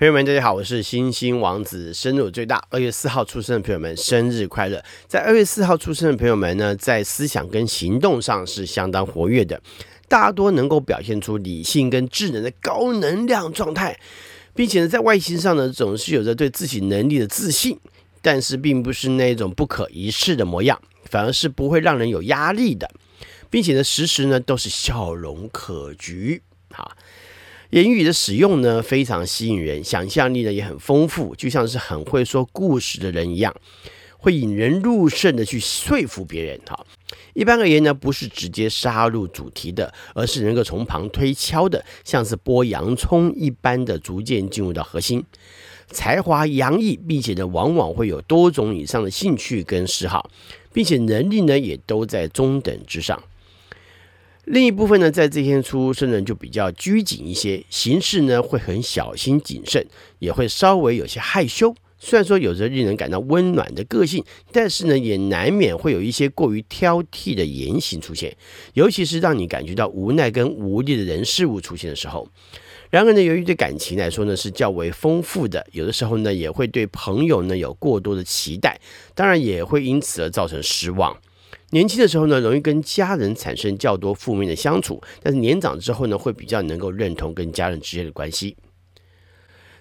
朋友们，大家好，我是星星王子。生日我最大，二月四号出生的朋友们，生日快乐！在二月四号出生的朋友们呢，在思想跟行动上是相当活跃的，大多能够表现出理性跟智能的高能量状态，并且呢，在外形上呢，总是有着对自己能力的自信，但是并不是那种不可一世的模样，反而是不会让人有压力的，并且呢，时时呢都是笑容可掬。好。言语的使用呢，非常吸引人，想象力呢也很丰富，就像是很会说故事的人一样，会引人入胜的去说服别人。哈，一般而言呢，不是直接杀入主题的，而是能够从旁推敲的，像是剥洋葱一般的，逐渐进入到核心。才华洋溢，并且呢，往往会有多种以上的兴趣跟嗜好，并且能力呢，也都在中等之上。另一部分呢，在这天出生人就比较拘谨一些，行事呢会很小心谨慎，也会稍微有些害羞。虽然说有着令人感到温暖的个性，但是呢，也难免会有一些过于挑剔的言行出现，尤其是让你感觉到无奈跟无力的人事物出现的时候。然而呢，由于对感情来说呢是较为丰富的，有的时候呢也会对朋友呢有过多的期待，当然也会因此而造成失望。年轻的时候呢，容易跟家人产生较多负面的相处，但是年长之后呢，会比较能够认同跟家人之间的关系。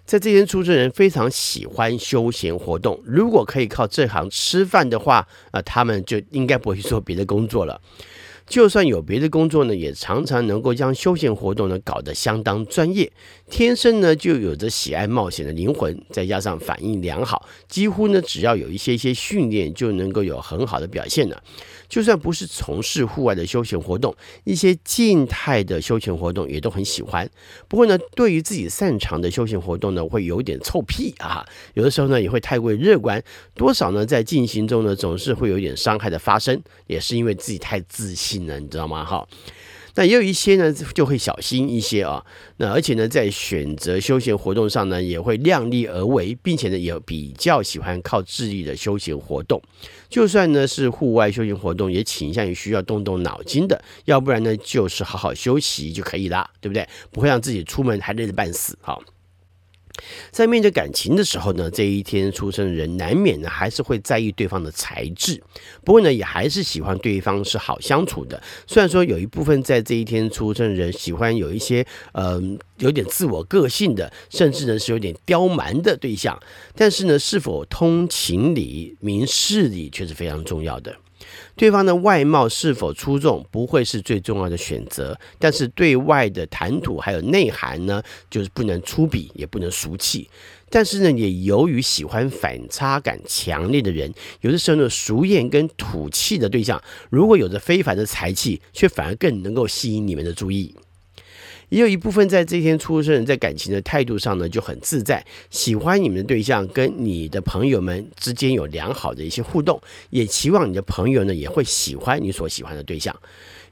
在这间出生人非常喜欢休闲活动，如果可以靠这行吃饭的话，啊，他们就应该不会去做别的工作了。就算有别的工作呢，也常常能够将休闲活动呢搞得相当专业。天生呢就有着喜爱冒险的灵魂，再加上反应良好，几乎呢只要有一些一些训练，就能够有很好的表现了。就算不是从事户外的休闲活动，一些静态的休闲活动也都很喜欢。不过呢，对于自己擅长的休闲活动呢，会有点臭屁啊。有的时候呢，也会太过乐观，多少呢，在进行中呢，总是会有点伤害的发生，也是因为自己太自信了，你知道吗？哈。那也有一些呢，就会小心一些啊。那而且呢，在选择休闲活动上呢，也会量力而为，并且呢，也比较喜欢靠智力的休闲活动。就算呢是户外休闲活动，也倾向于需要动动脑筋的。要不然呢，就是好好休息就可以了，对不对？不会让自己出门还累得半死。哈。在面对感情的时候呢，这一天出生的人难免呢还是会在意对方的才智，不过呢也还是喜欢对方是好相处的。虽然说有一部分在这一天出生的人喜欢有一些嗯、有点自我个性的，甚至呢是有点刁蛮的对象，但是呢是否通情理、明事理却是非常重要的。对方的外貌是否出众不会是最重要的选择，但是对外的谈吐还有内涵呢，就是不能粗鄙，也不能俗气。但是呢，也由于喜欢反差感强烈的人，有的时候呢，俗艳跟土气的对象，如果有着非凡的才气，却反而更能够吸引你们的注意。也有一部分在这天出生人，在感情的态度上呢就很自在，喜欢你们的对象跟你的朋友们之间有良好的一些互动，也期望你的朋友呢也会喜欢你所喜欢的对象，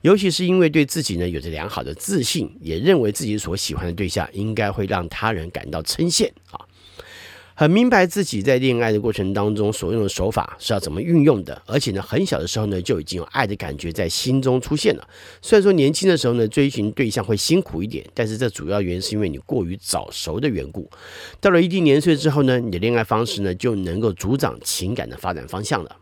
尤其是因为对自己呢有着良好的自信，也认为自己所喜欢的对象应该会让他人感到称羡啊。很明白自己在恋爱的过程当中所用的手法是要怎么运用的，而且呢，很小的时候呢就已经有爱的感觉在心中出现了。虽然说年轻的时候呢追寻对象会辛苦一点，但是这主要原因是因为你过于早熟的缘故。到了一定年岁之后呢，你的恋爱方式呢就能够主掌情感的发展方向了。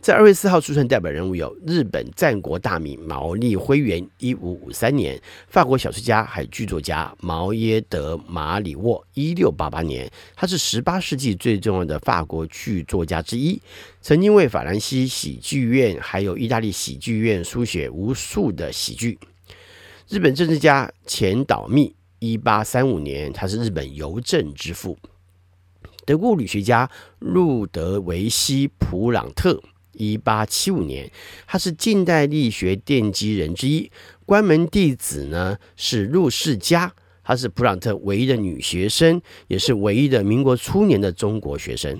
在二月四号出生代表人物有日本战国大名毛利辉元（一五五三年），法国小说家还有剧作家毛耶德马里沃（一六八八年）。他是十八世纪最重要的法国剧作家之一，曾经为法兰西喜剧院还有意大利喜剧院书写无数的喜剧。日本政治家前岛密（一八三五年），他是日本邮政之父。德国物理学家路德维希·普朗特。一八七五年，他是近代力学奠基人之一。关门弟子呢是陆世家，她是普朗特唯一的女学生，也是唯一的民国初年的中国学生。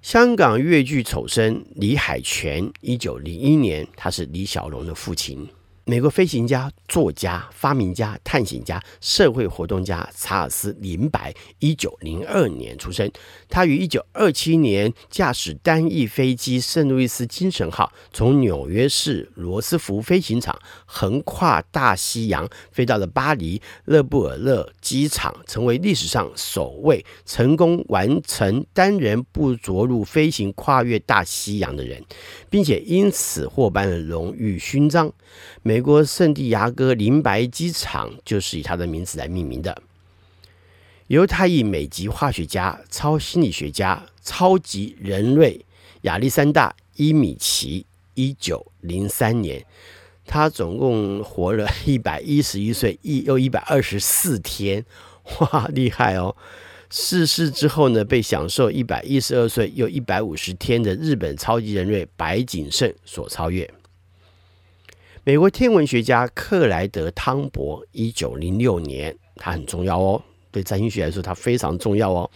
香港粤剧丑生李海泉，一九零一年，他是李小龙的父亲。美国飞行家、作家、发明家、探险家、社会活动家查尔斯·林白，一九零二年出生。他于一九二七年驾驶单翼飞机“圣路易斯精神号”从纽约市罗斯福飞行场横跨大西洋，飞到了巴黎勒布尔勒机场，成为历史上首位成功完成单人不着陆飞行跨越大西洋的人，并且因此获颁了荣誉勋章。美美国圣地牙哥林白机场就是以他的名字来命名的。犹太裔美籍化学家、超心理学家、超级人类亚历山大·伊米奇，一九零三年，他总共活了 一百一十一岁，一又一百二十四天，哇，厉害哦！逝世之后呢，被享受一百一十二岁又一百五十天的日本超级人类白井胜所超越。美国天文学家克莱德·汤博，一九零六年，他很重要哦，对占星学来说，他非常重要哦，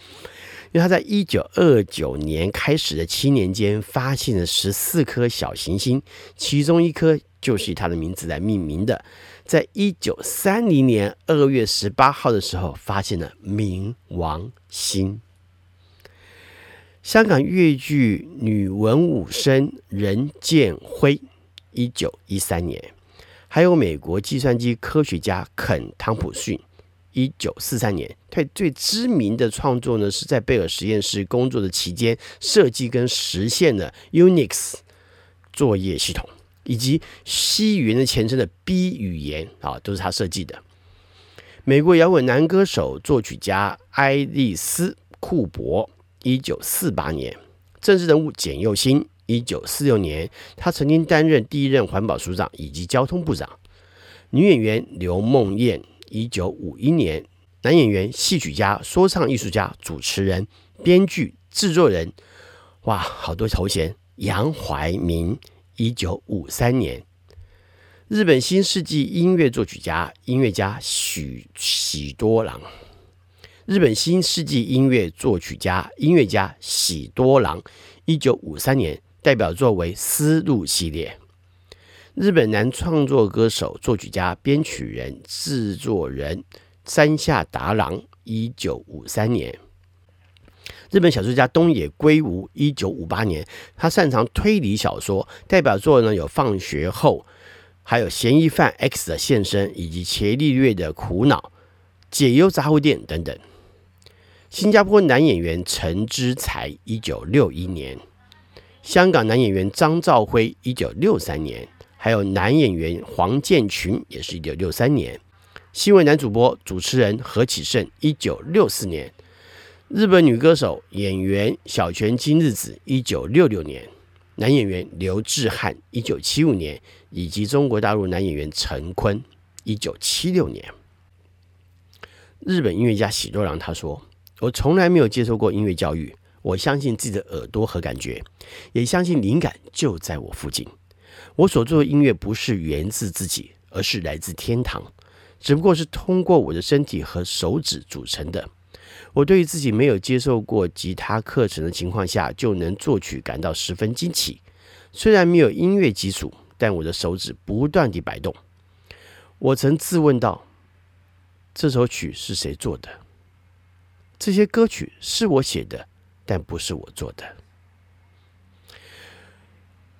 因为他在一九二九年开始的七年间，发现了十四颗小行星，其中一颗就是以他的名字来命名的。在一九三零年二月十八号的时候，发现了冥王星。香港粤剧女文武生任剑辉。一九一三年，还有美国计算机科学家肯汤普逊，一九四三年，他最知名的创作呢，是在贝尔实验室工作的期间设计跟实现了 Unix 作业系统，以及 C 语言的前身的 B 语言啊，都是他设计的。美国摇滚男歌手、作曲家艾利斯库珀，一九四八年，政治人物简又新。一九四六年，他曾经担任第一任环保署长以及交通部长。女演员刘梦燕，一九五一年；男演员、戏曲家、说唱艺术家、主持人、编剧、制作人，哇，好多头衔。杨怀民，一九五三年；日本新世纪音乐作曲家、音乐家许喜多郎。日本新世纪音乐作曲家、音乐家喜多郎，一九五三年。代表作为《丝路》系列。日本男创作歌手、作曲家、编曲人、制作人山下达郎，一九五三年。日本小说家东野圭吾，一九五八年。他擅长推理小说，代表作呢有《放学后》，还有《嫌疑犯 X 的现身》，以及伽利略的苦恼、解忧杂货店等等。新加坡男演员陈之才，一九六一年。香港男演员张兆辉，一九六三年；还有男演员黄建群，也是一九六三年。新闻男主播、主持人何启胜，一九六四年。日本女歌手、演员小泉今日子，一九六六年。男演员刘志汉，一九七五年，以及中国大陆男演员陈坤，一九七六年。日本音乐家喜多郎他说：“我从来没有接受过音乐教育。”我相信自己的耳朵和感觉，也相信灵感就在我附近。我所做的音乐不是源自自己，而是来自天堂，只不过是通过我的身体和手指组成的。我对于自己没有接受过吉他课程的情况下就能作曲感到十分惊奇。虽然没有音乐基础，但我的手指不断地摆动。我曾自问道：这首曲是谁做的？这些歌曲是我写的。但不是我做的。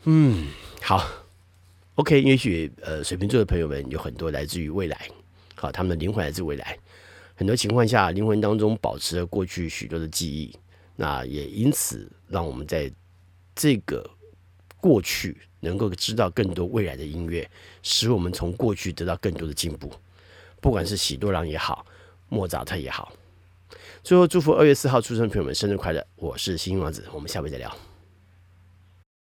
嗯，好，OK。也许呃，水瓶座的朋友们有很多来自于未来，好，他们的灵魂来自未来。很多情况下，灵魂当中保持了过去许多的记忆，那也因此让我们在这个过去能够知道更多未来的音乐，使我们从过去得到更多的进步。不管是喜多郎也好，莫扎特也好。最后，祝福二月四号出生的朋友们生日快乐！我是星星王子，我们下回再聊。